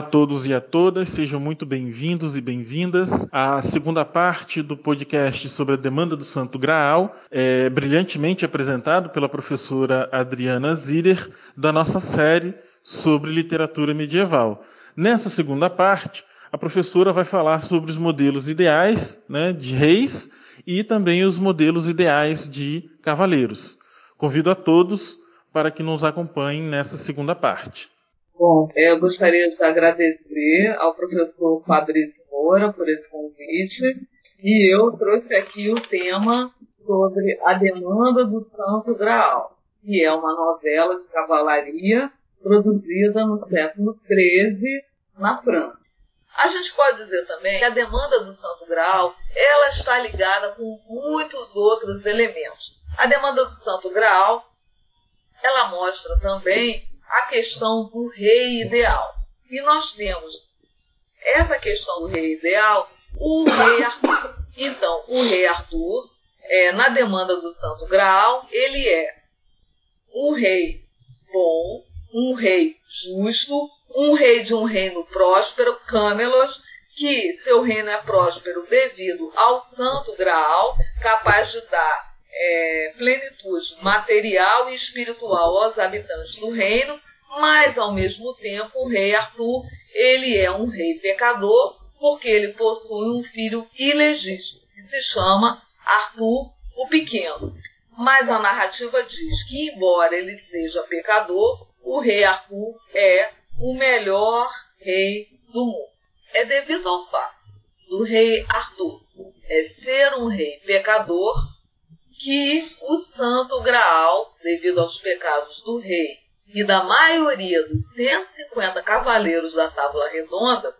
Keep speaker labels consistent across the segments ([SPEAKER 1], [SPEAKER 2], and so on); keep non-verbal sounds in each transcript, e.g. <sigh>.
[SPEAKER 1] Olá a todos e a todas, sejam muito bem-vindos e bem-vindas à segunda parte do podcast sobre a demanda do Santo Graal, é, brilhantemente apresentado pela professora Adriana Ziller, da nossa série sobre literatura medieval. Nessa segunda parte, a professora vai falar sobre os modelos ideais né, de reis e também os modelos ideais de cavaleiros. Convido a todos para que nos acompanhem nessa segunda parte.
[SPEAKER 2] Bom, eu gostaria de agradecer ao professor Fabrício Moura por esse convite e eu trouxe aqui o tema sobre a demanda do Santo Graal, que é uma novela de cavalaria produzida no século XIII na França. A gente pode dizer também que a demanda do Santo Graal ela está ligada com muitos outros elementos. A demanda do Santo Graal ela mostra também a questão do rei ideal. E nós temos essa questão do rei ideal, o rei Arthur. Então, o rei Arthur, é, na demanda do Santo Graal, ele é um rei bom, um rei justo, um rei de um reino próspero, Camelot, que seu reino é próspero devido ao Santo Graal, capaz de dar é, plenitude material e espiritual aos habitantes do reino, mas ao mesmo tempo o rei Arthur ele é um rei pecador porque ele possui um filho ilegítimo que se chama Arthur o Pequeno. Mas a narrativa diz que embora ele seja pecador, o rei Arthur é o melhor rei do mundo. É devido ao fato do rei Arthur é ser um rei pecador que o Santo Graal, devido aos pecados do rei e da maioria dos 150 cavaleiros da Tábua Redonda,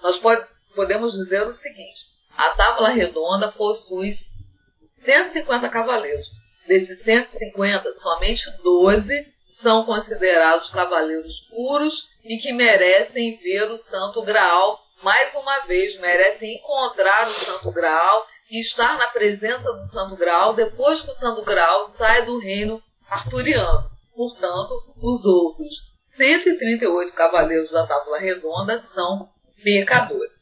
[SPEAKER 2] nós pode, podemos dizer o seguinte: a Tábua Redonda possui 150 cavaleiros. Desses 150, somente 12 são considerados cavaleiros puros e que merecem ver o Santo Graal mais uma vez, merecem encontrar o Santo Graal e estar na presença do Santo Graal depois que o Santo Graal sai do reino arturiano. Portanto, os outros 138 cavaleiros da Tábua Redonda são pecadores.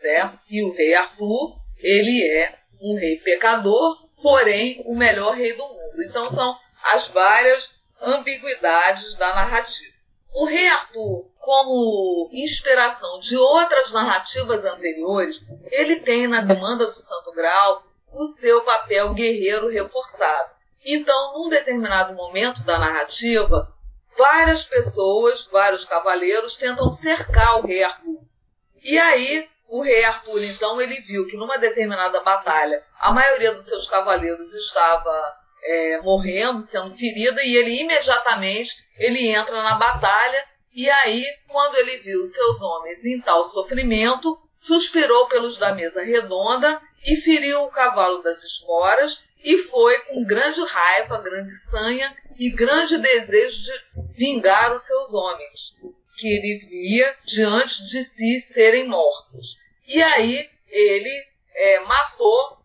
[SPEAKER 2] Certo? E o rei Arthur, ele é um rei pecador, porém o melhor rei do mundo. Então são as várias ambiguidades da narrativa. O rei Arthur, como inspiração de outras narrativas anteriores, ele tem na demanda do Santo Graal o seu papel guerreiro reforçado. Então, num determinado momento da narrativa, várias pessoas, vários cavaleiros tentam cercar o rei Arthur. E aí, o rei Arthur, então, ele viu que numa determinada batalha, a maioria dos seus cavaleiros estava é, morrendo, sendo ferida, e ele imediatamente ele entra na batalha. E aí, quando ele viu seus homens em tal sofrimento, suspirou pelos da mesa redonda e feriu o cavalo das esporas e foi com grande raiva, grande sanha e grande desejo de vingar os seus homens, que ele via diante de si serem mortos. E aí ele é, matou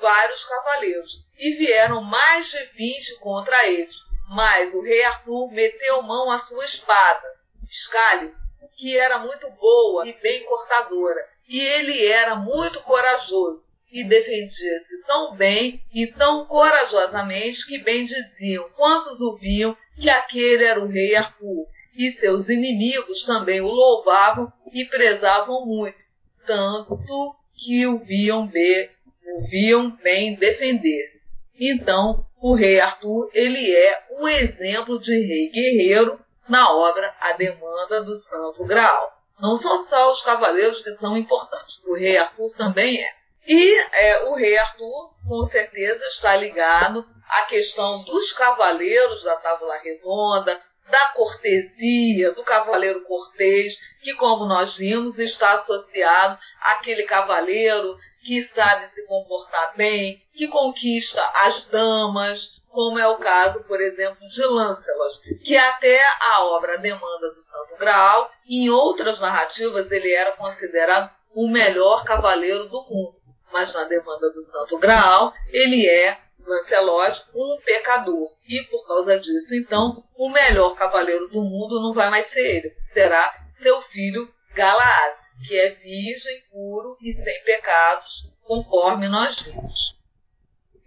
[SPEAKER 2] vários cavaleiros e vieram mais de vinte contra eles. Mas o rei Arthur meteu mão à sua espada, Excalibur, que era muito boa e bem cortadora, e ele era muito corajoso e defendia-se tão bem e tão corajosamente que bem diziam quantos o viam que aquele era o rei Arthur, e seus inimigos também o louvavam e prezavam muito, tanto que o viam bem, o viam bem defender-se. Então, o rei Arthur, ele é um exemplo de rei guerreiro na obra A Demanda do Santo Graal. Não são só os cavaleiros que são importantes, o rei Arthur também é. E é, o rei Arthur, com certeza, está ligado à questão dos cavaleiros da Távola Redonda, da cortesia, do cavaleiro cortês, que, como nós vimos, está associado àquele cavaleiro que sabe se comportar bem, que conquista as damas, como é o caso, por exemplo, de Lancelot, que até a obra Demanda do Santo Graal, em outras narrativas ele era considerado o melhor cavaleiro do mundo. Mas na Demanda do Santo Graal, ele é, Lancelot, um pecador. E por causa disso, então, o melhor cavaleiro do mundo não vai mais ser ele, será seu filho Galaad, que é virgem, puro e sem pecados, conforme nós vimos.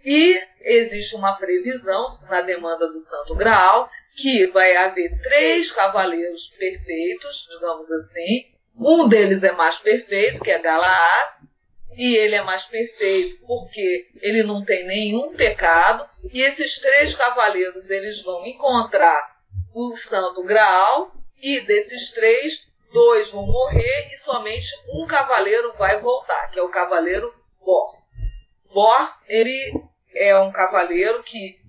[SPEAKER 2] E existe uma previsão na demanda do Santo Graal que vai haver três cavaleiros perfeitos, digamos assim. Um deles é mais perfeito, que é Galaás, e ele é mais perfeito porque ele não tem nenhum pecado. E esses três cavaleiros eles vão encontrar o Santo Graal e desses três dois vão morrer e somente um cavaleiro vai voltar, que é o cavaleiro Bors. Bors ele é um cavaleiro que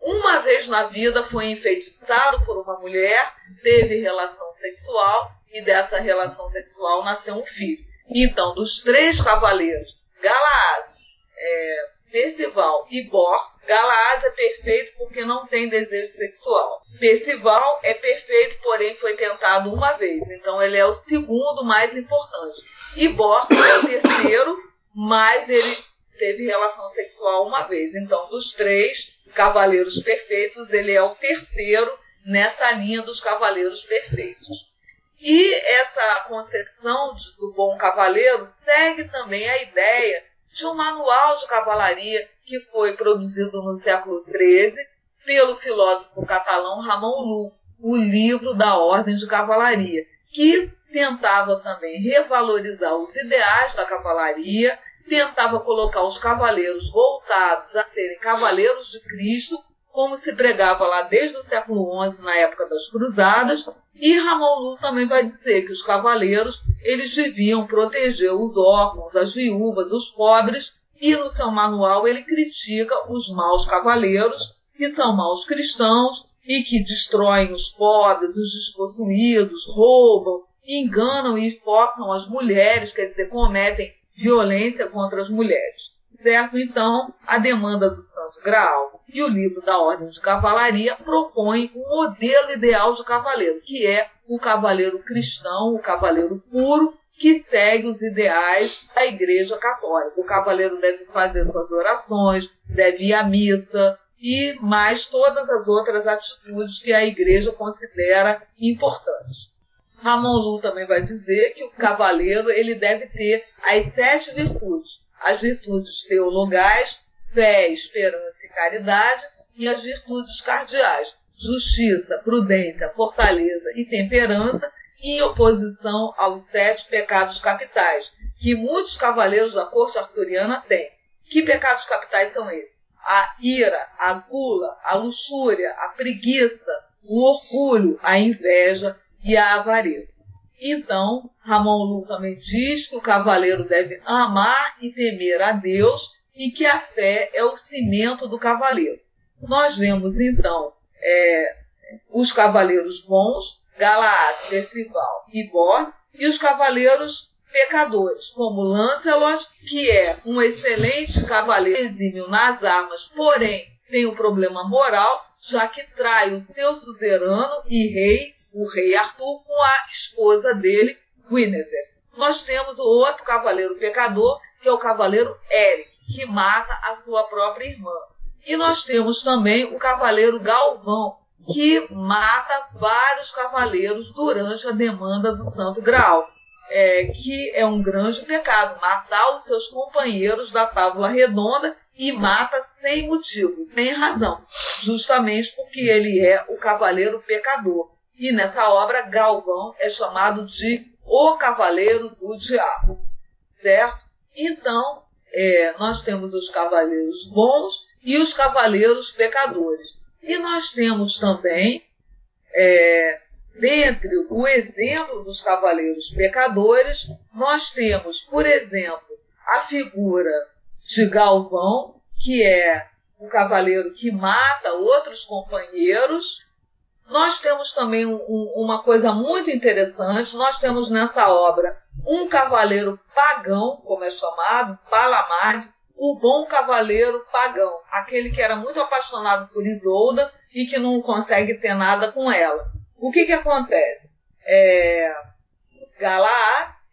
[SPEAKER 2] uma vez na vida foi enfeitiçado por uma mulher, teve relação sexual e dessa relação sexual nasceu um filho. Então, dos três cavaleiros, Galaaz, é, Percival e Bors, Galaaz é perfeito porque não tem desejo sexual. Percival é perfeito, porém foi tentado uma vez. Então ele é o segundo mais importante. E Bors é o terceiro, mas ele teve relação sexual uma vez. Então, dos três cavaleiros perfeitos, ele é o terceiro nessa linha dos cavaleiros perfeitos. E essa concepção do bom cavaleiro segue também a ideia de um manual de cavalaria que foi produzido no século XIII pelo filósofo catalão Ramon Lu, o livro da Ordem de Cavalaria, que tentava também revalorizar os ideais da cavalaria tentava colocar os cavaleiros voltados a serem cavaleiros de Cristo, como se pregava lá desde o século XI, na época das Cruzadas, e Ramon também vai dizer que os cavaleiros eles deviam proteger os órfãos, as viúvas, os pobres, e no seu manual ele critica os maus cavaleiros, que são maus cristãos e que destroem os pobres, os despossuídos, roubam, enganam e forçam as mulheres, quer dizer, cometem violência contra as mulheres. Certo? Então, a demanda do Santo Graal e o livro da Ordem de Cavalaria propõem um modelo ideal de cavaleiro, que é o cavaleiro cristão, o cavaleiro puro, que segue os ideais da Igreja Católica. O cavaleiro deve fazer suas orações, deve ir à missa e mais todas as outras atitudes que a Igreja considera importantes. Ramon Lu também vai dizer que o cavaleiro ele deve ter as sete virtudes. As virtudes teologais, fé, esperança e caridade, e as virtudes cardeais, justiça, prudência, fortaleza e temperança, em oposição aos sete pecados capitais, que muitos cavaleiros da corte arturiana têm. Que pecados capitais são esses? A ira, a gula, a luxúria, a preguiça, o orgulho, a inveja, e a avareza. Então, Ramon Lu também diz que o cavaleiro deve amar e temer a Deus e que a fé é o cimento do cavaleiro. Nós vemos então é, os cavaleiros bons, Galaad, Percival e Bor, e os cavaleiros pecadores, como Lancelot, que é um excelente cavaleiro exímio nas armas, porém tem um problema moral, já que trai o seu suzerano e rei o rei Arthur com a esposa dele, Guinevere. Nós temos o outro cavaleiro pecador, que é o cavaleiro Eric, que mata a sua própria irmã. E nós temos também o cavaleiro Galvão, que mata vários cavaleiros durante a demanda do Santo Graal. É, que é um grande pecado, matar os seus companheiros da tábua redonda e mata sem motivo, sem razão, justamente porque ele é o cavaleiro pecador. E nessa obra, Galvão é chamado de o Cavaleiro do Diabo, certo? Então, é, nós temos os cavaleiros bons e os cavaleiros pecadores. E nós temos também, é, dentre o exemplo dos cavaleiros pecadores, nós temos, por exemplo, a figura de Galvão, que é um cavaleiro que mata outros companheiros nós temos também um, um, uma coisa muito interessante. Nós temos nessa obra um cavaleiro pagão, como é chamado, Palamades, o bom cavaleiro pagão, aquele que era muito apaixonado por Isolda e que não consegue ter nada com ela. O que, que acontece? É,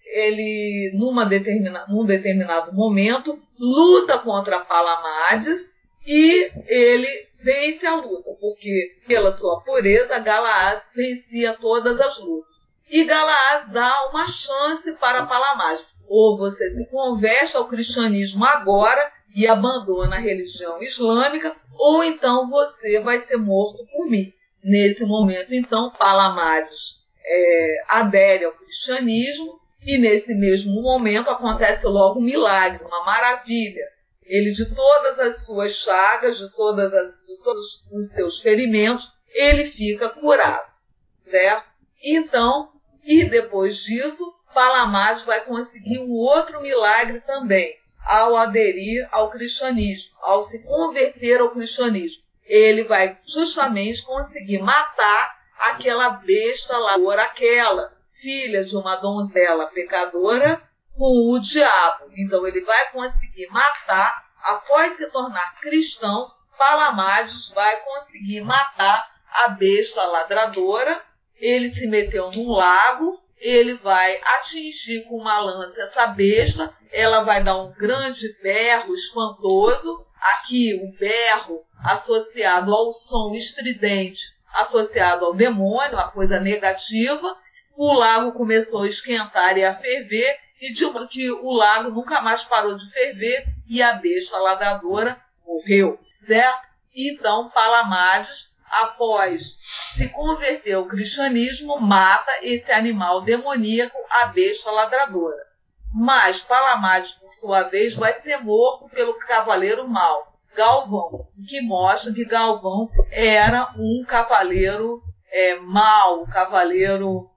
[SPEAKER 2] ele, numa determina, num determinado momento, luta contra Palamades e ele vence a luta, porque pela sua pureza, Galaás vencia todas as lutas. E Galaás dá uma chance para Palamade. Ou você se converte ao cristianismo agora e abandona a religião islâmica, ou então você vai ser morto por mim. Nesse momento, então, Palamades é, adere ao cristianismo e nesse mesmo momento acontece logo um milagre, uma maravilha. Ele, de todas as suas chagas, de, todas as, de todos os seus ferimentos, ele fica curado, certo? Então, e depois disso, Palamades vai conseguir um outro milagre também, ao aderir ao cristianismo, ao se converter ao cristianismo. Ele vai justamente conseguir matar aquela besta lá, aquela filha de uma donzela pecadora com o diabo. Então ele vai conseguir matar, após se tornar cristão, Palamades vai conseguir matar a besta ladradora. Ele se meteu num lago, ele vai atingir com uma lança essa besta, ela vai dar um grande berro espantoso. Aqui o berro associado ao som estridente, associado ao demônio, a coisa negativa. O lago começou a esquentar e a ferver, e de que o lago nunca mais parou de ferver e a besta ladradora morreu, certo? Então Palamades, após se converter ao cristianismo, mata esse animal demoníaco, a besta ladradora. Mas Palamades, por sua vez, vai ser morto pelo cavaleiro mau. Galvão, que mostra que Galvão era um cavaleiro é, mau, um cavaleiro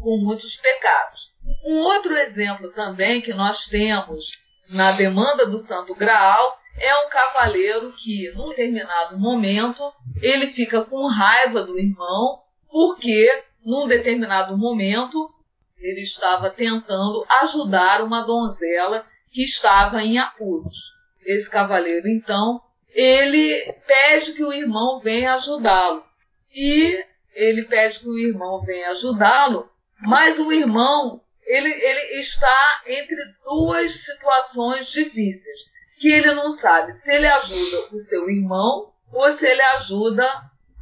[SPEAKER 2] com muitos pecados. Um outro exemplo também que nós temos na demanda do Santo Graal é um cavaleiro que, num determinado momento, ele fica com raiva do irmão, porque, num determinado momento, ele estava tentando ajudar uma donzela que estava em apuros esse cavaleiro, então, ele pede que o irmão venha ajudá-lo. E ele pede que o irmão venha ajudá-lo, mas o irmão ele, ele está entre duas situações difíceis, que ele não sabe se ele ajuda o seu irmão ou se ele ajuda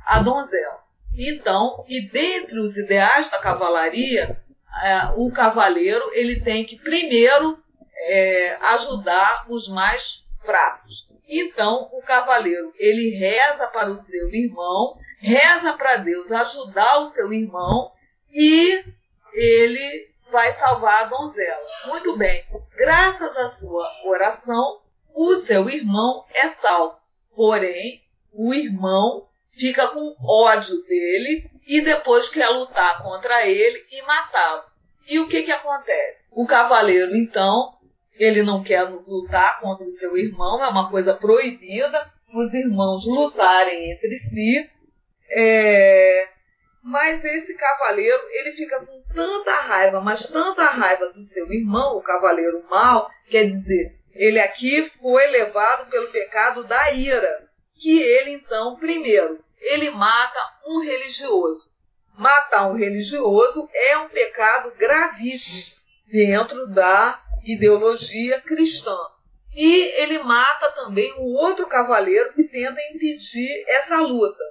[SPEAKER 2] a donzela. Então, e dentre os ideais da cavalaria, é, o cavaleiro ele tem que primeiro é, ajudar os mais fracos. Então, o cavaleiro, ele reza para o seu irmão, reza para Deus ajudar o seu irmão e ele vai salvar a donzela. Muito bem. Graças à sua oração, o seu irmão é salvo. Porém, o irmão fica com ódio dele e depois quer lutar contra ele e matá-lo. E o que que acontece? O cavaleiro, então, ele não quer lutar contra o seu irmão, é uma coisa proibida os irmãos lutarem entre si. É... Mas esse cavaleiro, ele fica com tanta raiva, mas tanta raiva do seu irmão, o cavaleiro mau, quer dizer, ele aqui foi levado pelo pecado da ira, que ele então, primeiro, ele mata um religioso. Matar um religioso é um pecado gravíssimo dentro da ideologia cristã. E ele mata também o outro cavaleiro que tenta impedir essa luta.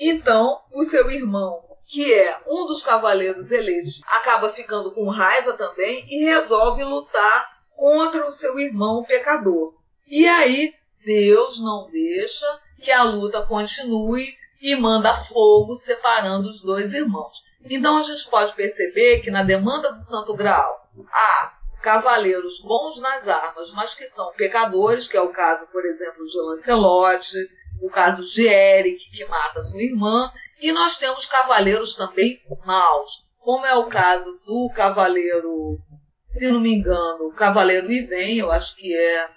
[SPEAKER 2] Então, o seu irmão, que é um dos cavaleiros eleitos, acaba ficando com raiva também e resolve lutar contra o seu irmão pecador. E aí, Deus não deixa que a luta continue e manda fogo separando os dois irmãos. Então a gente pode perceber que na demanda do Santo Graal há cavaleiros bons nas armas, mas que são pecadores, que é o caso, por exemplo, de Lancelote, o caso de Eric, que mata sua irmã, e nós temos cavaleiros também maus, como é o caso do cavaleiro, se não me engano, o cavaleiro Iven, eu acho que é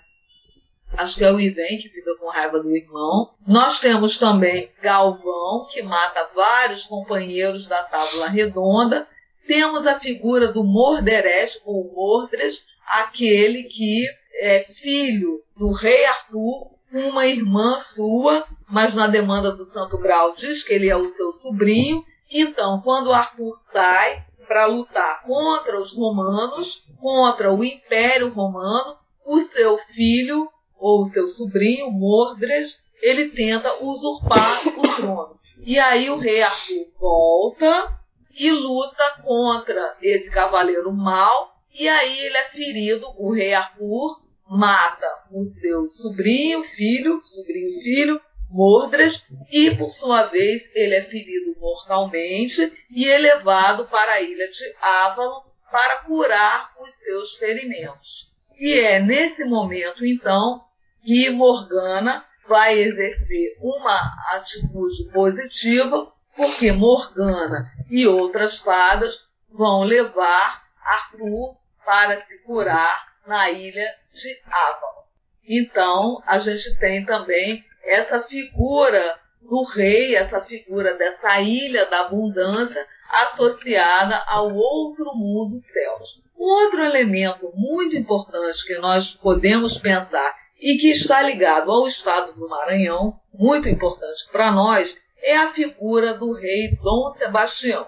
[SPEAKER 2] acho que é o Iven que fica com raiva do irmão. Nós temos também Galvão, que mata vários companheiros da Tábula Redonda, temos a figura do Morderes ou Mordres, aquele que é filho do rei Arthur, uma irmã sua, mas na demanda do Santo Grau diz que ele é o seu sobrinho. Então, quando Arthur sai para lutar contra os romanos, contra o Império Romano, o seu filho ou o seu sobrinho, Mordres, ele tenta usurpar o trono. E aí o rei Arthur volta e luta contra esse cavaleiro mau. E aí ele é ferido, o rei Arthur mata o seu sobrinho, filho, sobrinho filho, Mordred, e por sua vez ele é ferido mortalmente e elevado para a ilha de Avalon para curar os seus ferimentos. E é nesse momento, então, que Morgana vai exercer uma atitude positiva, porque Morgana e outras fadas vão levar Arthur para se curar na ilha de Avalon. Então, a gente tem também essa figura do rei, essa figura dessa ilha da abundância associada ao outro mundo céus. Outro elemento muito importante que nós podemos pensar e que está ligado ao estado do Maranhão, muito importante para nós, é a figura do rei Dom Sebastião.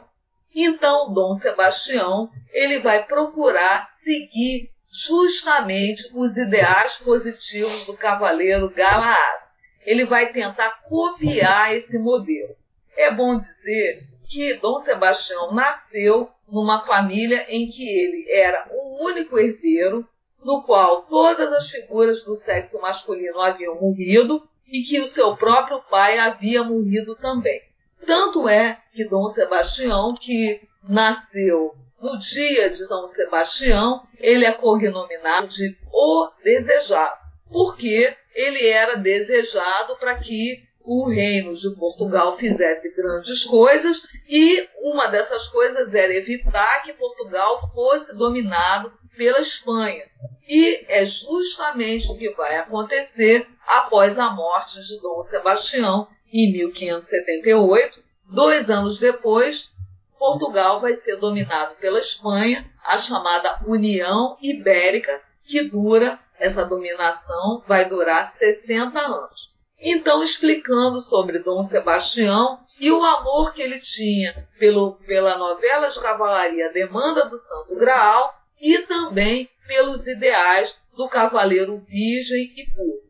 [SPEAKER 2] Então, Dom Sebastião, ele vai procurar seguir justamente os ideais positivos do cavaleiro Galaad. Ele vai tentar copiar esse modelo. É bom dizer que Dom Sebastião nasceu numa família em que ele era o único herdeiro, no qual todas as figuras do sexo masculino haviam morrido e que o seu próprio pai havia morrido também. Tanto é que Dom Sebastião, que nasceu no dia de São Sebastião, ele é cognominado de O Desejado, porque ele era desejado para que o reino de Portugal fizesse grandes coisas e uma dessas coisas era evitar que Portugal fosse dominado pela Espanha. E é justamente o que vai acontecer após a morte de Dom Sebastião em 1578. Dois anos depois, Portugal vai ser dominado pela Espanha, a chamada União Ibérica, que dura, essa dominação vai durar 60 anos. Então, explicando sobre Dom Sebastião e o amor que ele tinha pelo, pela novela de cavalaria Demanda do Santo Graal e também pelos ideais do cavaleiro virgem e puro.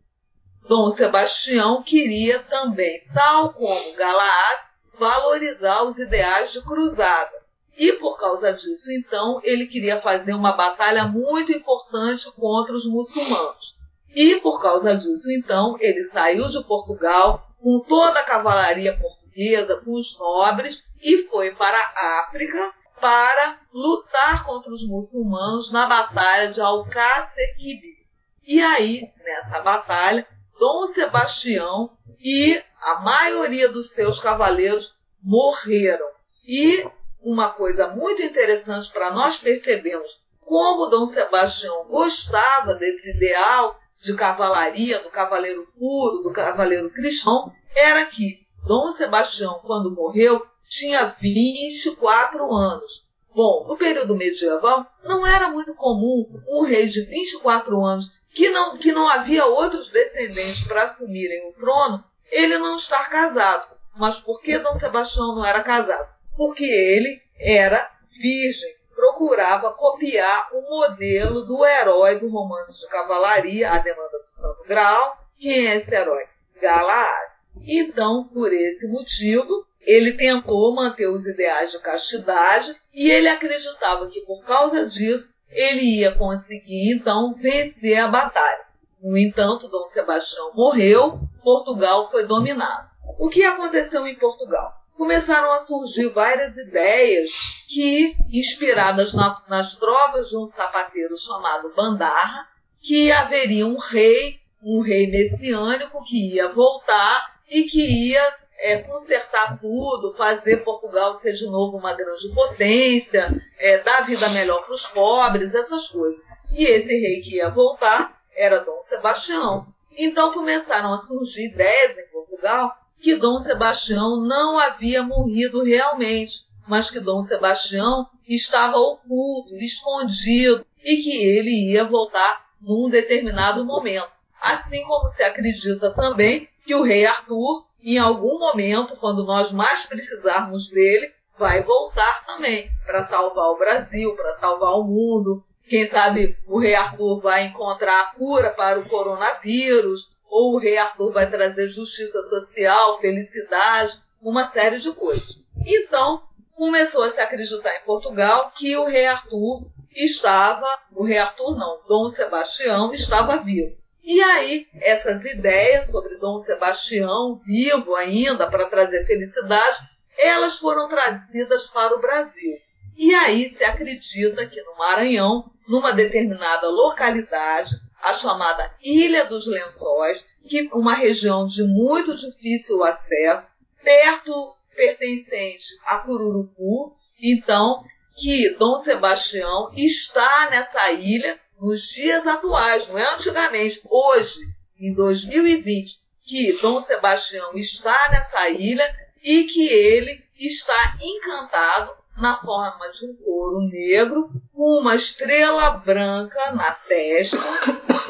[SPEAKER 2] Dom Sebastião queria também, tal como Galaás, valorizar os ideais de cruzada. E por causa disso, então, ele queria fazer uma batalha muito importante contra os muçulmanos. E por causa disso, então, ele saiu de Portugal com toda a cavalaria portuguesa, com os nobres, e foi para a África para lutar contra os muçulmanos na batalha de Alcácer Quibir. E aí, nessa batalha, Dom Sebastião e a maioria dos seus cavaleiros morreram. E uma coisa muito interessante para nós percebermos como Dom Sebastião gostava desse ideal de cavalaria, do cavaleiro puro, do cavaleiro cristão, era que Dom Sebastião, quando morreu, tinha 24 anos. Bom, no período medieval, não era muito comum um rei de 24 anos, que não, que não havia outros descendentes para assumirem o trono, ele não estar casado. Mas por que Dom Sebastião não era casado? Porque ele era virgem, procurava copiar o modelo do herói do romance de cavalaria, A Demanda do Santo Graal. Quem é esse herói? Galaad. Então, por esse motivo, ele tentou manter os ideais de castidade e ele acreditava que por causa disso ele ia conseguir então vencer a batalha. No entanto, Dom Sebastião morreu, Portugal foi dominado. O que aconteceu em Portugal? Começaram a surgir várias ideias que, inspiradas na, nas trovas de um sapateiro chamado Bandarra, que haveria um rei, um rei messiânico que ia voltar e que ia é, consertar tudo, fazer Portugal ser de novo uma grande potência, é, dar vida melhor para os pobres, essas coisas. E esse rei que ia voltar era Dom Sebastião. Então começaram a surgir ideias em Portugal que Dom Sebastião não havia morrido realmente, mas que Dom Sebastião estava oculto, escondido e que ele ia voltar num determinado momento. Assim como se acredita também que o rei Arthur, em algum momento, quando nós mais precisarmos dele, vai voltar também para salvar o Brasil, para salvar o mundo, quem sabe o rei Arthur vai encontrar a cura para o coronavírus, ou o rei Arthur vai trazer justiça social, felicidade, uma série de coisas. Então, começou a se acreditar em Portugal que o rei Arthur estava, o rei Arthur não, Dom Sebastião estava vivo. E aí, essas ideias sobre Dom Sebastião, vivo ainda, para trazer felicidade, elas foram trazidas para o Brasil. E aí se acredita que no Maranhão, numa determinada localidade, a chamada Ilha dos Lençóis, que é uma região de muito difícil acesso, perto pertencente a Cururupu, então que Dom Sebastião está nessa ilha nos dias atuais, não é antigamente, hoje, em 2020, que Dom Sebastião está nessa ilha e que ele está encantado na forma de um couro negro com uma estrela branca na testa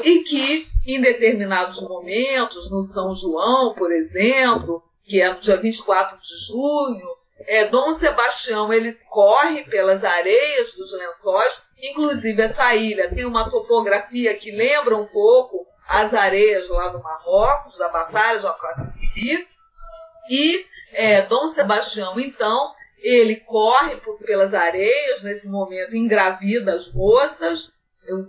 [SPEAKER 2] e que em determinados momentos, no São João, por exemplo, que é no dia 24 de junho, é, Dom Sebastião ele corre pelas areias dos lençóis, inclusive essa ilha tem uma topografia que lembra um pouco as areias lá do Marrocos, da Batalha de Alcácer e é, Dom Sebastião, então, ele corre por, pelas areias, nesse momento engravida as moças,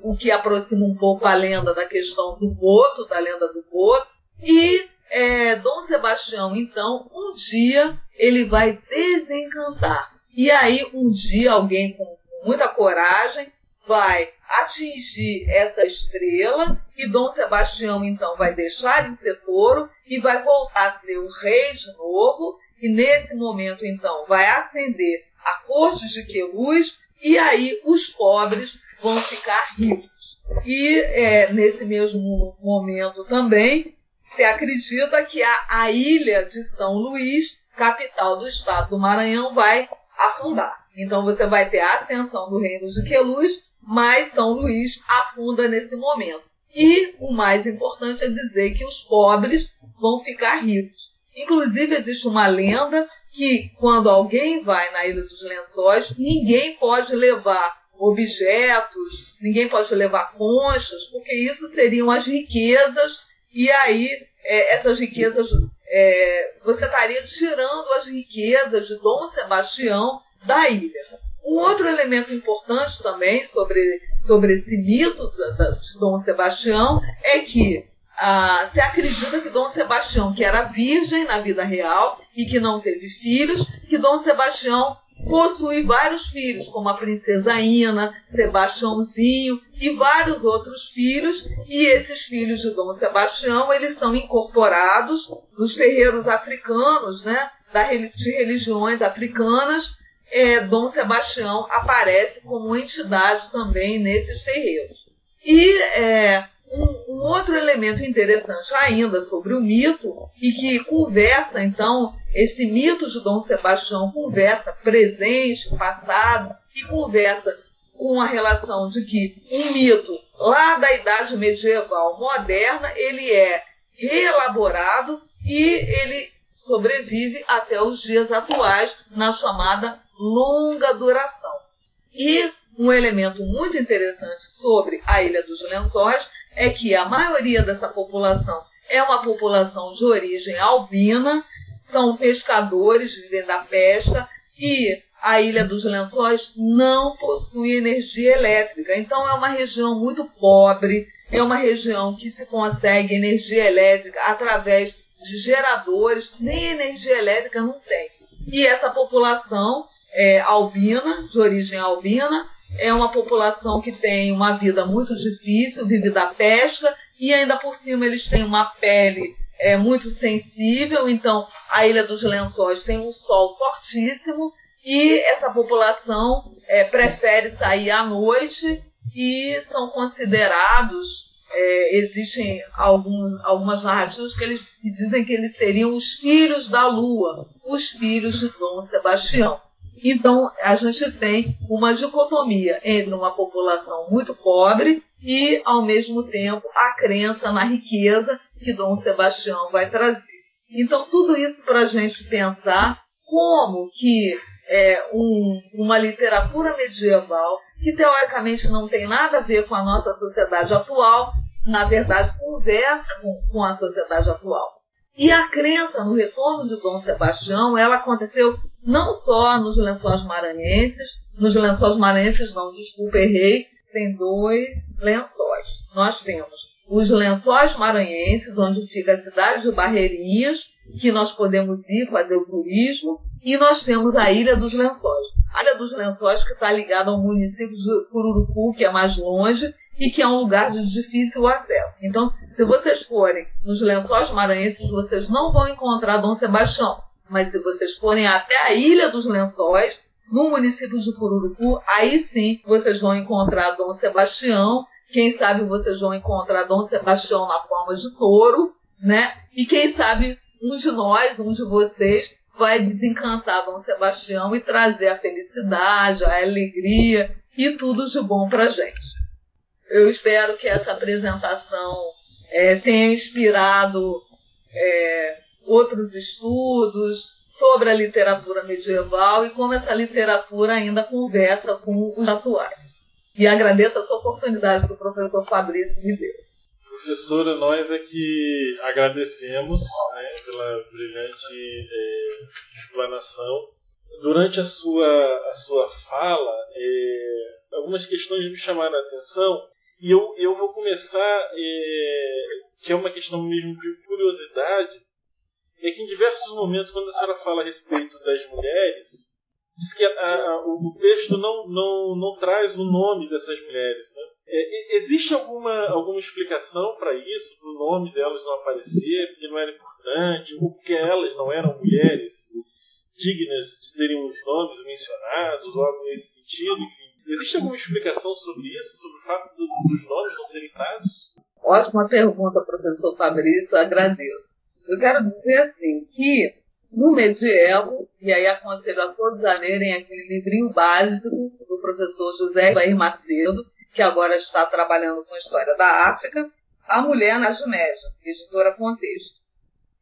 [SPEAKER 2] o que aproxima um pouco a lenda da questão do boto, da lenda do boto, e é, Dom Sebastião, então, um dia ele vai desencantar. E aí, um dia, alguém com muita coragem vai atingir essa estrela e Dom Sebastião, então, vai deixar de ser touro e vai voltar a ser o rei de novo. E nesse momento, então, vai acender a corte de Queluz e aí os pobres vão ficar ricos. E é, nesse mesmo momento também, se acredita que a, a ilha de São Luís, capital do estado do Maranhão, vai afundar. Então você vai ter a ascensão do reino de Queluz, mas São Luís afunda nesse momento. E o mais importante é dizer que os pobres vão ficar ricos. Inclusive existe uma lenda que quando alguém vai na Ilha dos Lençóis, ninguém pode levar objetos, ninguém pode levar conchas, porque isso seriam as riquezas e aí, é, essas riquezas, é, você estaria tirando as riquezas de Dom Sebastião da ilha. Um outro elemento importante também sobre, sobre esse mito de Dom Sebastião é que ah, se acredita que Dom Sebastião, que era virgem na vida real e que não teve filhos, que Dom Sebastião possui vários filhos, como a princesa Ina, Sebastiãozinho e vários outros filhos, e esses filhos de Dom Sebastião, eles são incorporados nos terreiros africanos, né, de religiões africanas, é, Dom Sebastião aparece como entidade também nesses terreiros. E é, um, um, outro elemento interessante ainda sobre o mito, e que conversa, então, esse mito de Dom Sebastião conversa presente, passado, e conversa com a relação de que um mito lá da Idade Medieval moderna, ele é reelaborado e ele sobrevive até os dias atuais na chamada longa duração. E um elemento muito interessante sobre a Ilha dos Lençóis é que a maioria dessa população é uma população de origem albina, são pescadores, vivem da pesca e a Ilha dos Lençóis não possui energia elétrica. Então é uma região muito pobre, é uma região que se consegue energia elétrica através de geradores, nem energia elétrica não tem. E essa população é, albina, de origem albina, é uma população que tem uma vida muito difícil, vive da pesca, e ainda por cima eles têm uma pele é, muito sensível, então a Ilha dos Lençóis tem um sol fortíssimo, e essa população é, prefere sair à noite e são considerados, é, existem algum, algumas narrativas que, eles, que dizem que eles seriam os filhos da lua, os filhos de Dom Sebastião. Então, a gente tem uma dicotomia entre uma população muito pobre e, ao mesmo tempo, a crença na riqueza que Dom Sebastião vai trazer. Então, tudo isso para a gente pensar como que é, um, uma literatura medieval, que teoricamente não tem nada a ver com a nossa sociedade atual, na verdade conversa com, com a sociedade atual. E a crença no retorno de Dom Sebastião, ela aconteceu não só nos lençóis maranhenses, nos lençóis maranhenses não, desculpa, errei, tem dois lençóis. Nós temos os lençóis maranhenses, onde fica a cidade de Barreirinhas, que nós podemos ir fazer o turismo, e nós temos a Ilha dos Lençóis. A Ilha dos Lençóis que está ligada ao município de Cururucu, que é mais longe, e que é um lugar de difícil acesso. Então, se vocês forem nos lençóis maranhenses, vocês não vão encontrar Dom Sebastião. Mas se vocês forem até a Ilha dos Lençóis, no município de Cururucu, aí sim vocês vão encontrar Dom Sebastião. Quem sabe vocês vão encontrar Dom Sebastião na forma de touro, né? E quem sabe um de nós, um de vocês, vai desencantar Dom Sebastião e trazer a felicidade, a alegria e tudo de bom para gente. Eu espero que essa apresentação é, tenha inspirado é, outros estudos sobre a literatura medieval e como essa literatura ainda conversa com os atuais. E agradeço essa oportunidade que o professor Fabrício me deu.
[SPEAKER 1] Professora, nós é que agradecemos né, pela brilhante é, explanação. Durante a sua, a sua fala, é, algumas questões me chamaram a atenção e eu, eu vou começar, é, que é uma questão mesmo de curiosidade, é que em diversos momentos, quando a senhora fala a respeito das mulheres, diz que a, a, o texto não, não, não traz o nome dessas mulheres. Né? É, existe alguma, alguma explicação para isso, para o nome delas não aparecer, porque não era importante, ou porque elas não eram mulheres dignas de terem os nomes mencionados, ou algo nesse sentido, enfim. Existe alguma explicação sobre isso, sobre o fato do, dos nomes não serem citados?
[SPEAKER 2] Ótima pergunta, professor Fabrício, agradeço. Eu quero dizer assim, que no medievo, e aí aconselho a todos a lerem aquele livrinho básico do professor José Ibair Macedo, que agora está trabalhando com a história da África, A Mulher na Junésia, editora Contexto.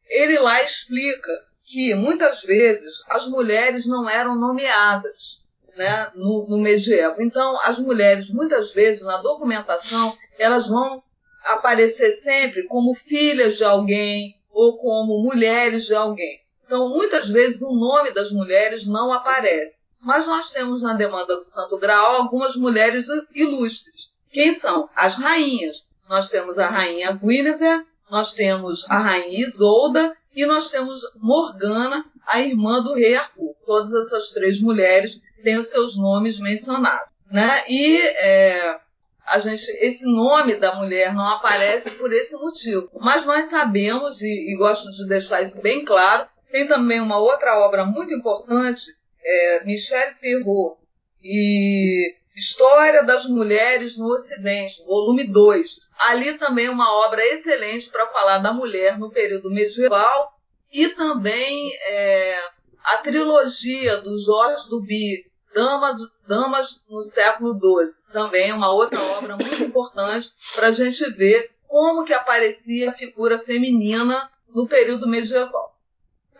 [SPEAKER 2] Ele lá explica que muitas vezes as mulheres não eram nomeadas né, no, no medievo. Então, as mulheres, muitas vezes, na documentação, elas vão aparecer sempre como filhas de alguém ou como mulheres de alguém. Então, muitas vezes, o nome das mulheres não aparece. Mas nós temos na demanda do Santo Graal algumas mulheres ilustres. Quem são? As rainhas. Nós temos a rainha Guinevere, nós temos a rainha Isolda e nós temos Morgana, a irmã do rei Arthur. Todas essas três mulheres têm os seus nomes mencionados. Né? E é, a gente, esse nome da mulher não aparece por esse motivo. Mas nós sabemos, e, e gosto de deixar isso bem claro, tem também uma outra obra muito importante, é, Michel Perrault, e História das Mulheres no Ocidente, volume 2. Ali também uma obra excelente para falar da mulher no período medieval e também é, a trilogia do Jorge Duby, Damas, Damas no século XII. Também uma outra obra muito importante para a gente ver como que aparecia a figura feminina no período medieval.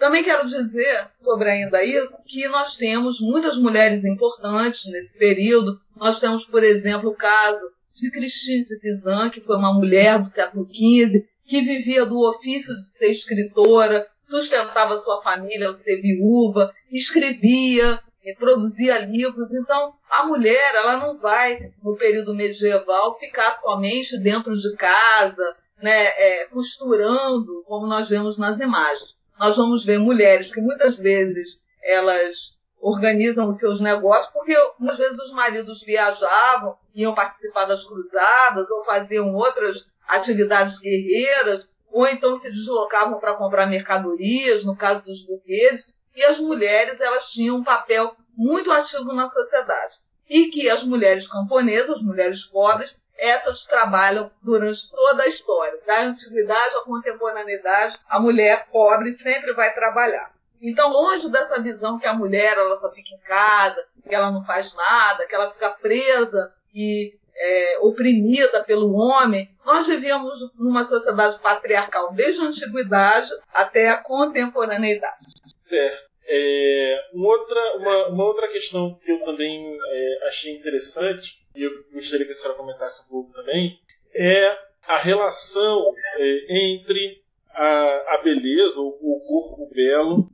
[SPEAKER 2] Também quero dizer sobre ainda isso que nós temos muitas mulheres importantes nesse período. Nós temos, por exemplo, o caso de Christine de Pizan, que foi uma mulher do século XV, que vivia do ofício de ser escritora, sustentava sua família ao ser viúva, escrevia, produzia livros. Então, a mulher, ela não vai, no período medieval, ficar somente dentro de casa, né, é, costurando, como nós vemos nas imagens. Nós vamos ver mulheres que muitas vezes elas organizam os seus negócios, porque muitas vezes os maridos viajavam, iam participar das cruzadas ou faziam outras atividades guerreiras, ou então se deslocavam para comprar mercadorias, no caso dos burgueses, e as mulheres elas tinham um papel muito ativo na sociedade. E que as mulheres camponesas, as mulheres pobres, essas trabalham durante toda a história. Da antiguidade à contemporaneidade, a mulher pobre sempre vai trabalhar. Então, longe dessa visão que a mulher ela só fica em casa, que ela não faz nada, que ela fica presa e é, oprimida pelo homem, nós vivíamos numa sociedade patriarcal desde a antiguidade até a contemporaneidade.
[SPEAKER 1] Certo. É, uma, outra, uma, uma, outra questão que eu também é, achei interessante, e eu gostaria que a senhora comentasse um pouco também, é a relação é, entre a, a beleza, o, o corpo belo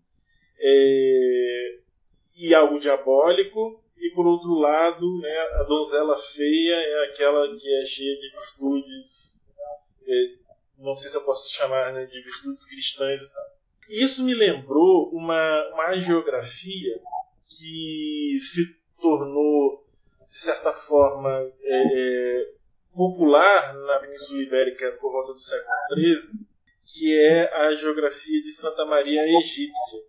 [SPEAKER 1] é, e algo diabólico, e por outro lado, né, a donzela feia é aquela que é cheia de virtudes, é, não sei se eu posso chamar né, de virtudes cristãs e tal. Isso me lembrou uma, uma geografia que se tornou, de certa forma, é, é, popular na Península Ibérica por volta do século XIII, que é a geografia de Santa Maria Egípcia,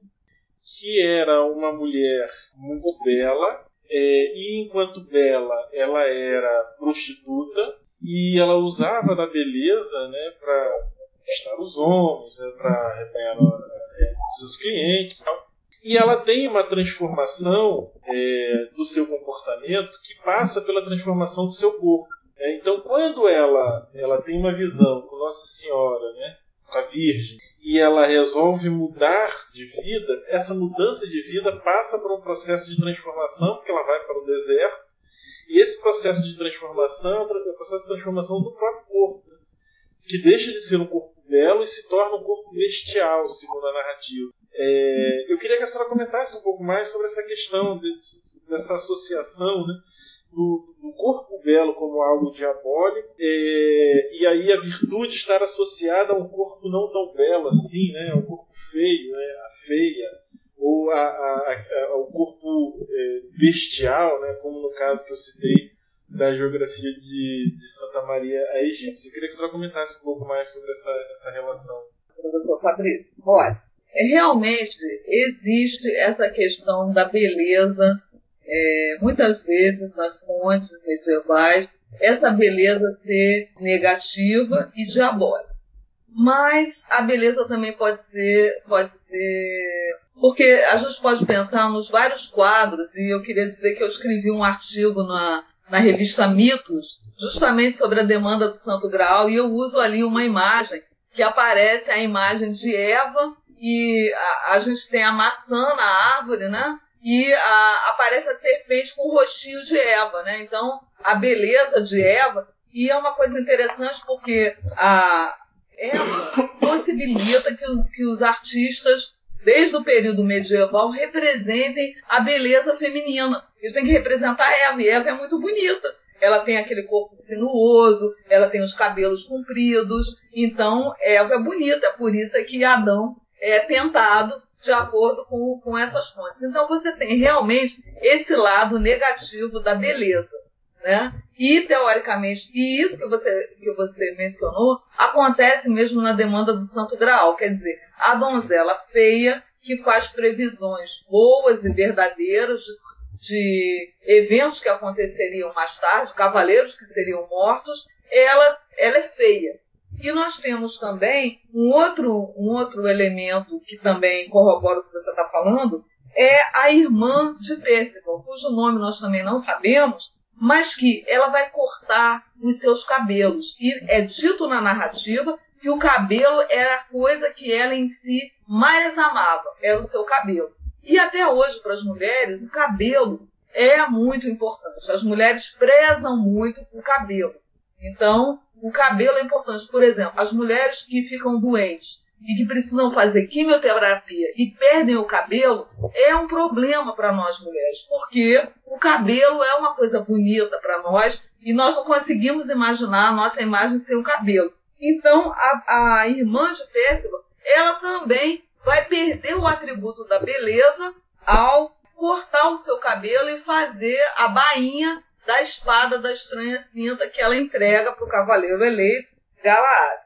[SPEAKER 1] que era uma mulher muito bela, é, e enquanto bela ela era prostituta e ela usava da beleza né, para conquistar os homens, né, para arrebanhar é, seus clientes. Tal. E ela tem uma transformação é, do seu comportamento que passa pela transformação do seu corpo. É, então, quando ela, ela tem uma visão com Nossa Senhora, né, com a Virgem, e ela resolve mudar de vida, essa mudança de vida passa por um processo de transformação, porque ela vai para o deserto, e esse processo de transformação é o processo de transformação do próprio corpo, né, que deixa de ser um corpo belo e se torna um corpo bestial, segundo a narrativa. É, eu queria que a senhora comentasse um pouco mais sobre essa questão de, dessa associação né, do, do, corpo belo como algo diabólico é, e aí a virtude estar associada a um corpo não tão belo assim, né, um corpo feio, né, a feia ou a, a, a, ao corpo é, bestial, né, como no caso que eu citei da geografia de, de Santa Maria a Egípcia. Eu queria que a senhora comentasse um pouco mais sobre essa, essa relação.
[SPEAKER 2] Doutor Fabrício, é, realmente existe essa questão da beleza é, muitas vezes nas fontes medievais, essa beleza ser negativa e diabólica. Mas a beleza também pode ser, pode ser, porque a gente pode pensar nos vários quadros, e eu queria dizer que eu escrevi um artigo na, na revista Mitos, justamente sobre a demanda do Santo Graal, e eu uso ali uma imagem que aparece a imagem de Eva, e a, a gente tem a maçã na árvore, né? e a, aparece a serpente com o rostinho de Eva, né? Então, a beleza de Eva, e é uma coisa interessante porque a Eva possibilita que os, que os artistas, desde o período medieval, representem a beleza feminina. Eles têm que representar Eva, e Eva é muito bonita. Ela tem aquele corpo sinuoso, ela tem os cabelos compridos, então Eva é bonita, é por isso é que Adão é tentado de acordo com, com essas fontes. Então você tem realmente esse lado negativo da beleza. Né? E teoricamente, e isso que você, que você mencionou, acontece mesmo na demanda do Santo Graal, quer dizer, a donzela feia que faz previsões boas e verdadeiras de, de eventos que aconteceriam mais tarde, cavaleiros que seriam mortos, ela, ela é feia. E nós temos também um outro, um outro elemento que também corrobora o que você está falando, é a irmã de Pérsico, cujo nome nós também não sabemos, mas que ela vai cortar os seus cabelos. E é dito na narrativa que o cabelo era a coisa que ela em si mais amava, era o seu cabelo. E até hoje, para as mulheres, o cabelo é muito importante. As mulheres prezam muito o cabelo. Então, o cabelo é importante. Por exemplo, as mulheres que ficam doentes e que precisam fazer quimioterapia e perdem o cabelo, é um problema para nós mulheres, porque o cabelo é uma coisa bonita para nós e nós não conseguimos imaginar a nossa imagem sem o cabelo. Então, a, a irmã de Péssima, ela também vai perder o atributo da beleza ao cortar o seu cabelo e fazer a bainha da espada da estranha cinta que ela entrega para o cavaleiro eleito Galaad.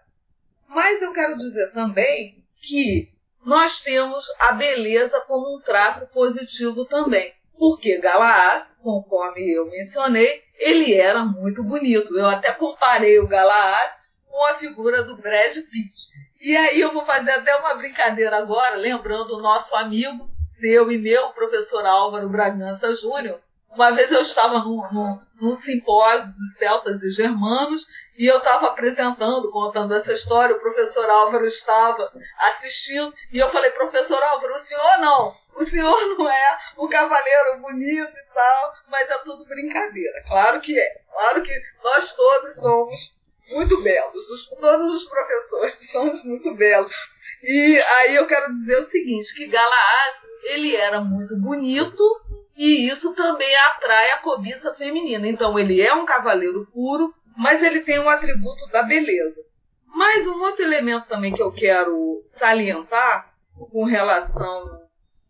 [SPEAKER 2] Mas eu quero dizer também que nós temos a beleza como um traço positivo também. Porque Galaad, conforme eu mencionei, ele era muito bonito. Eu até comparei o Galaad com a figura do Brad Pitt. E aí eu vou fazer até uma brincadeira agora, lembrando o nosso amigo, seu e meu, professor Álvaro Bragança Júnior, uma vez eu estava num, num, num simpósio dos celtas e germanos e eu estava apresentando, contando essa história, o professor Álvaro estava assistindo, e eu falei, professor Álvaro, o senhor não, o senhor <laughs> não é o cavaleiro bonito e tal, mas é tudo brincadeira. Claro que é. Claro que nós todos somos muito belos. Os, todos os professores <laughs> são muito belos. E aí eu quero dizer o seguinte, que Galaad, ele era muito bonito e isso também atrai a cobiça feminina. Então ele é um cavaleiro puro, mas ele tem um atributo da beleza. Mas um outro elemento também que eu quero salientar com relação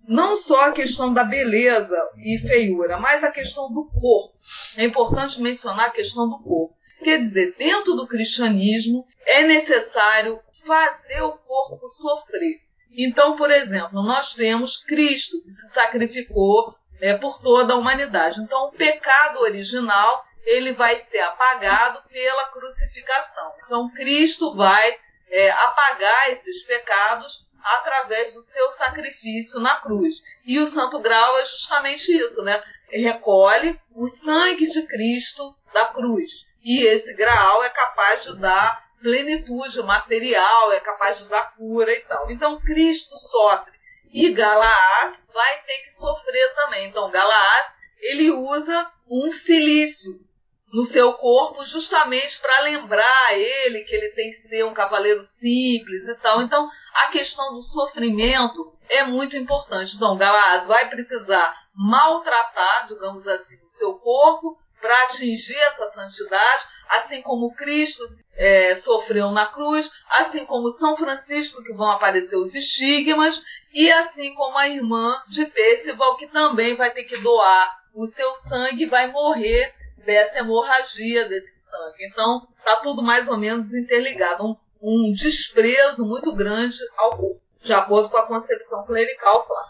[SPEAKER 2] não só a questão da beleza e feiura, mas a questão do corpo. É importante mencionar a questão do corpo. Quer dizer, dentro do cristianismo é necessário fazer o corpo sofrer. Então, por exemplo, nós temos Cristo que se sacrificou é, por toda a humanidade. Então, o pecado original ele vai ser apagado pela crucificação. Então, Cristo vai é, apagar esses pecados através do seu sacrifício na cruz. E o Santo Grau é justamente isso, né? Ele recolhe o sangue de Cristo da cruz. E esse grau é capaz de dar plenitude material, é capaz de dar cura e tal. Então Cristo sofre. E Galaás vai ter que sofrer também. Então Galaás, ele usa um silício no seu corpo justamente para lembrar a ele que ele tem que ser um cavaleiro simples e tal. Então, a questão do sofrimento é muito importante. Então, Galás vai precisar maltratar, digamos assim, o seu corpo para atingir essa santidade, assim como Cristo é, sofreu na cruz, assim como São Francisco, que vão aparecer os estigmas, e assim como a irmã de Percival, que também vai ter que doar o seu sangue, vai morrer dessa hemorragia desse sangue. Então, está tudo mais ou menos interligado. Um, um, desprezo muito grande ao corpo, de acordo com a concepção clerical, claro.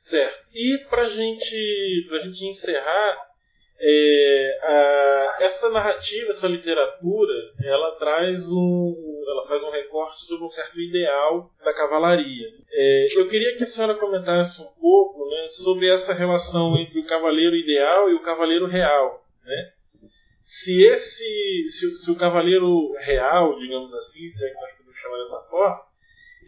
[SPEAKER 1] Certo. E para gente, a gente encerrar, é, a, essa narrativa, essa literatura, ela traz um, ela faz um recorte sobre um certo ideal da cavalaria. É, eu queria que a senhora comentasse um pouco né, sobre essa relação entre o cavaleiro ideal e o cavaleiro real. Né? Se esse, se, se, o cavaleiro real, digamos assim, se é que nós podemos chamar dessa forma,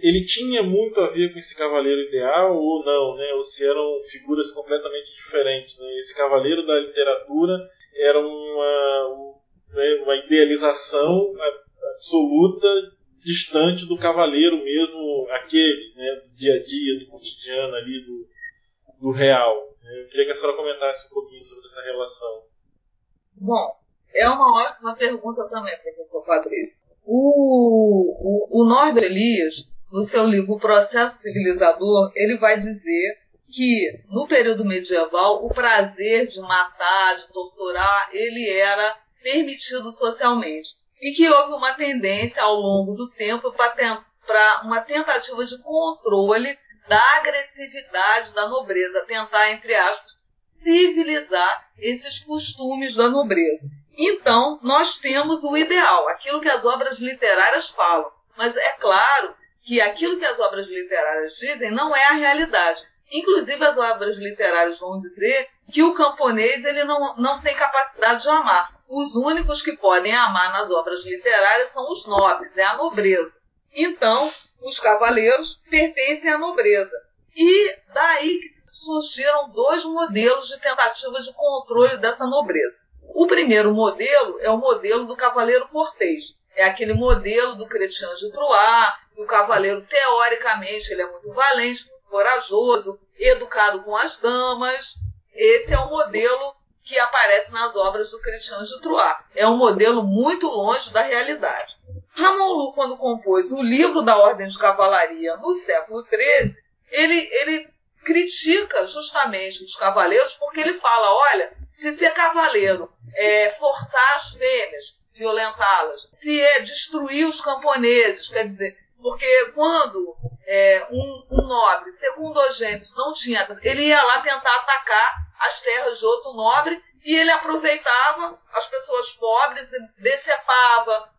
[SPEAKER 1] ele tinha muito a ver com esse cavaleiro ideal ou não, né? Ou se eram figuras completamente diferentes. Né? Esse cavaleiro da literatura era uma, né, uma idealização absoluta distante do cavaleiro mesmo, aquele, né, do dia a dia, do cotidiano ali, do, do real. Eu queria que a senhora comentasse um pouquinho sobre essa relação.
[SPEAKER 2] Bom, é uma ótima pergunta também, professor Fabrício. O, o, o Norbert Elias, no seu livro Processo Civilizador, ele vai dizer que no período medieval o prazer de matar, de torturar, ele era permitido socialmente e que houve uma tendência ao longo do tempo para uma tentativa de controle da agressividade da nobreza, tentar entre aspas civilizar esses costumes da nobreza. Então, nós temos o ideal, aquilo que as obras literárias falam. Mas é claro que aquilo que as obras literárias dizem não é a realidade. Inclusive, as obras literárias vão dizer que o camponês ele não, não tem capacidade de amar. Os únicos que podem amar nas obras literárias são os nobres, é a nobreza. Então, os cavaleiros pertencem à nobreza. E daí que surgiram dois modelos de tentativa de controle dessa nobreza. O primeiro modelo é o modelo do cavaleiro cortês. É aquele modelo do Christian de Troyes, o cavaleiro, teoricamente, ele é muito valente, muito corajoso, educado com as damas. Esse é o modelo que aparece nas obras do Christian de Troyes. É um modelo muito longe da realidade. Ramon Lu, quando compôs o livro da Ordem de Cavalaria no século XIII, ele, ele critica justamente os cavaleiros porque ele fala, olha, se ser cavaleiro é forçar as fêmeas, violentá-las, se é destruir os camponeses, quer dizer, porque quando é, um, um, nobre secundogênito não tinha, ele ia lá tentar atacar as terras de outro nobre e ele aproveitava as pessoas pobres decepava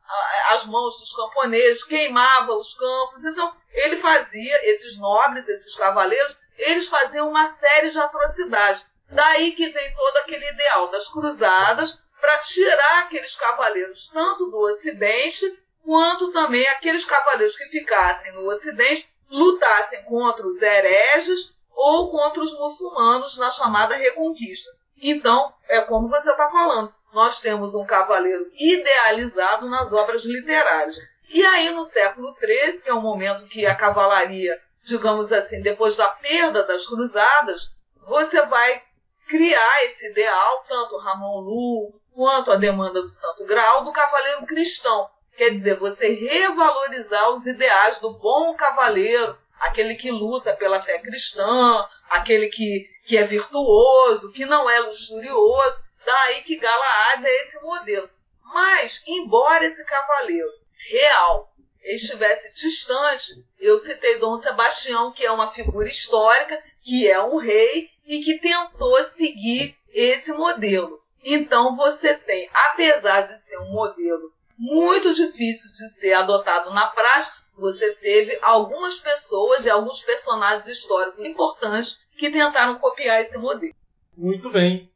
[SPEAKER 2] as mãos dos camponeses, queimava os campos. Então, ele fazia, esses nobres, esses cavaleiros, eles faziam uma série de atrocidades. Daí que vem todo aquele ideal das cruzadas para tirar aqueles cavaleiros tanto do Ocidente quanto também aqueles cavaleiros que ficassem no Ocidente lutassem contra os hereges ou contra os muçulmanos na chamada Reconquista. Então, é como você está falando, nós temos um cavaleiro idealizado nas obras literárias. E aí, no século XIII, que é o momento que a cavalaria, digamos assim, depois da perda das cruzadas, você vai criar esse ideal, tanto Ramon Lu quanto a demanda do Santo Graal, do cavaleiro cristão. Quer dizer, você revalorizar os ideais do bom cavaleiro, aquele que luta pela fé cristã, aquele que, que é virtuoso, que não é luxurioso. Daí que Galaad é esse modelo. Mas, embora esse cavaleiro real estivesse distante, eu citei Dom Sebastião, que é uma figura histórica, que é um rei e que tentou seguir esse modelo. Então você tem, apesar de ser um modelo muito difícil de ser adotado na prática, você teve algumas pessoas e alguns personagens históricos importantes que tentaram copiar esse modelo.
[SPEAKER 1] Muito bem.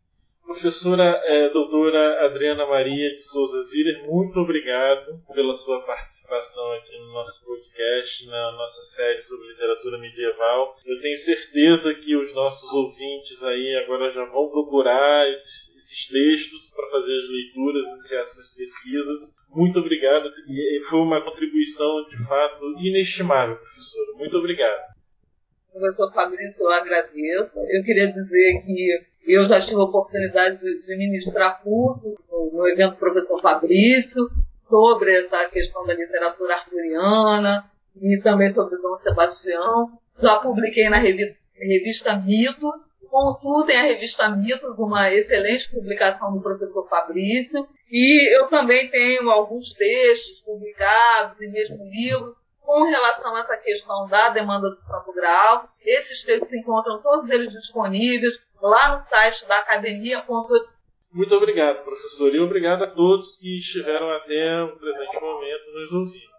[SPEAKER 1] Professora é, doutora Adriana Maria de Souza Ziller, muito obrigado pela sua participação aqui no nosso podcast, na nossa série sobre literatura medieval. Eu tenho certeza que os nossos ouvintes aí agora já vão procurar esses, esses textos para fazer as leituras, iniciar suas pesquisas. Muito obrigado, e foi uma contribuição de fato inestimável, professora. Muito obrigado.
[SPEAKER 2] Professor Fabrício, eu agradeço. Eu queria dizer que eu já tive a oportunidade de, de ministrar curso no, no evento professor Fabrício sobre essa questão da literatura arturiana e também sobre Dom Sebastião. Já publiquei na revista, revista Mito. Consultem a revista Mitos, uma excelente publicação do professor Fabrício. E eu também tenho alguns textos publicados e mesmo livros com relação a essa questão da demanda do Santo Grau. Esses textos se encontram todos eles disponíveis lá no site da academia.
[SPEAKER 1] Muito obrigado, professor, e obrigado a todos que estiveram até o presente momento nos ouvindo.